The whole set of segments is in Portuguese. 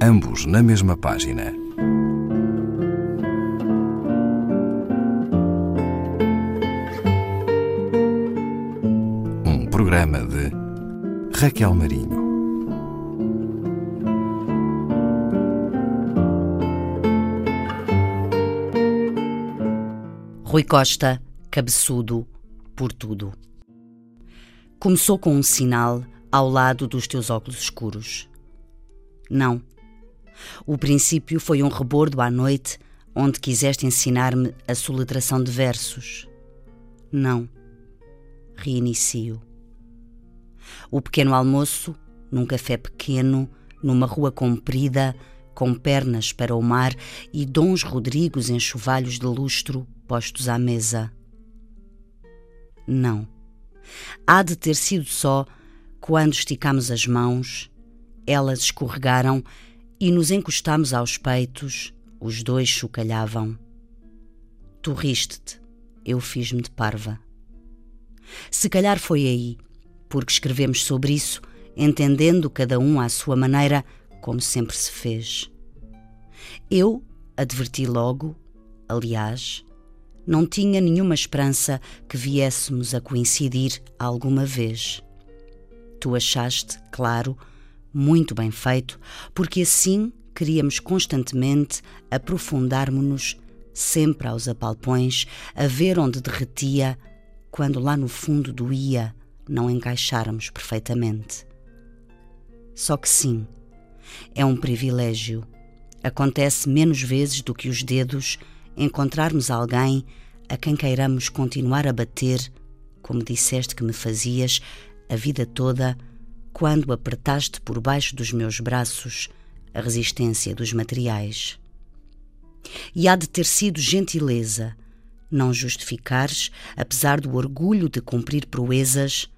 ambos na mesma página. Um programa de Raquel Marinho. Rui Costa, cabeçudo por tudo. Começou com um sinal ao lado dos teus óculos escuros. Não. O princípio foi um rebordo à noite onde quiseste ensinar-me a soletração de versos. Não. Reinicio. O pequeno almoço, num café pequeno, numa rua comprida, com pernas para o mar e dons Rodrigos em chuvalhos de lustro postos à mesa. Não. Há de ter sido só quando esticamos as mãos, elas escorregaram e nos encostamos aos peitos, os dois chocalhavam. Tu riste-te, eu fiz-me de parva. Se calhar foi aí, porque escrevemos sobre isso, entendendo cada um à sua maneira, como sempre se fez. Eu adverti logo, aliás, não tinha nenhuma esperança que viéssemos a coincidir alguma vez. Tu achaste, claro, muito bem feito, porque assim queríamos constantemente aprofundarmos-nos sempre aos apalpões, a ver onde derretia, quando lá no fundo doía não encaixáramos perfeitamente. Só que sim, é um privilégio. Acontece menos vezes do que os dedos encontrarmos alguém a quem queiramos continuar a bater, como disseste que me fazias a vida toda, quando apertaste por baixo dos meus braços a resistência dos materiais. E há de ter sido gentileza, não justificares, apesar do orgulho de cumprir proezas,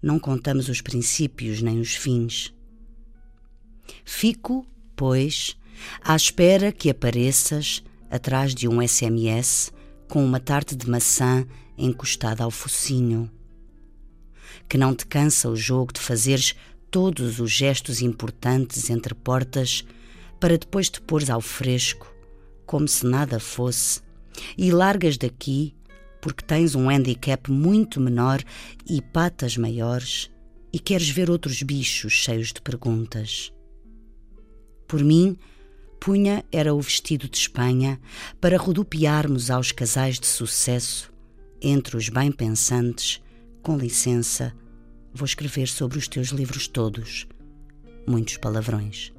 não contamos os princípios nem os fins. Fico, pois, à espera que apareças atrás de um SMS com uma tarte de maçã encostada ao focinho. Que não te cansa o jogo de fazeres todos os gestos importantes entre portas para depois te pôres ao fresco, como se nada fosse, e largas daqui porque tens um handicap muito menor e patas maiores e queres ver outros bichos cheios de perguntas. Por mim, punha era o vestido de Espanha para rodopiarmos aos casais de sucesso, entre os bem-pensantes, com licença, vou escrever sobre os teus livros todos, muitos palavrões.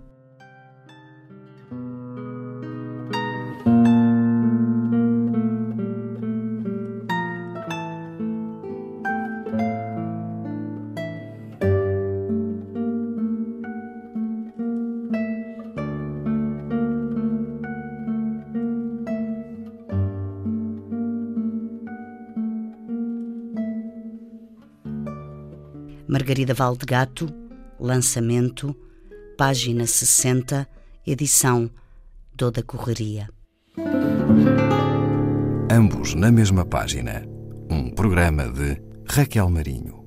Margarida Valdegato, lançamento, página 60, edição Toda Correria. Ambos na mesma página. Um programa de Raquel Marinho.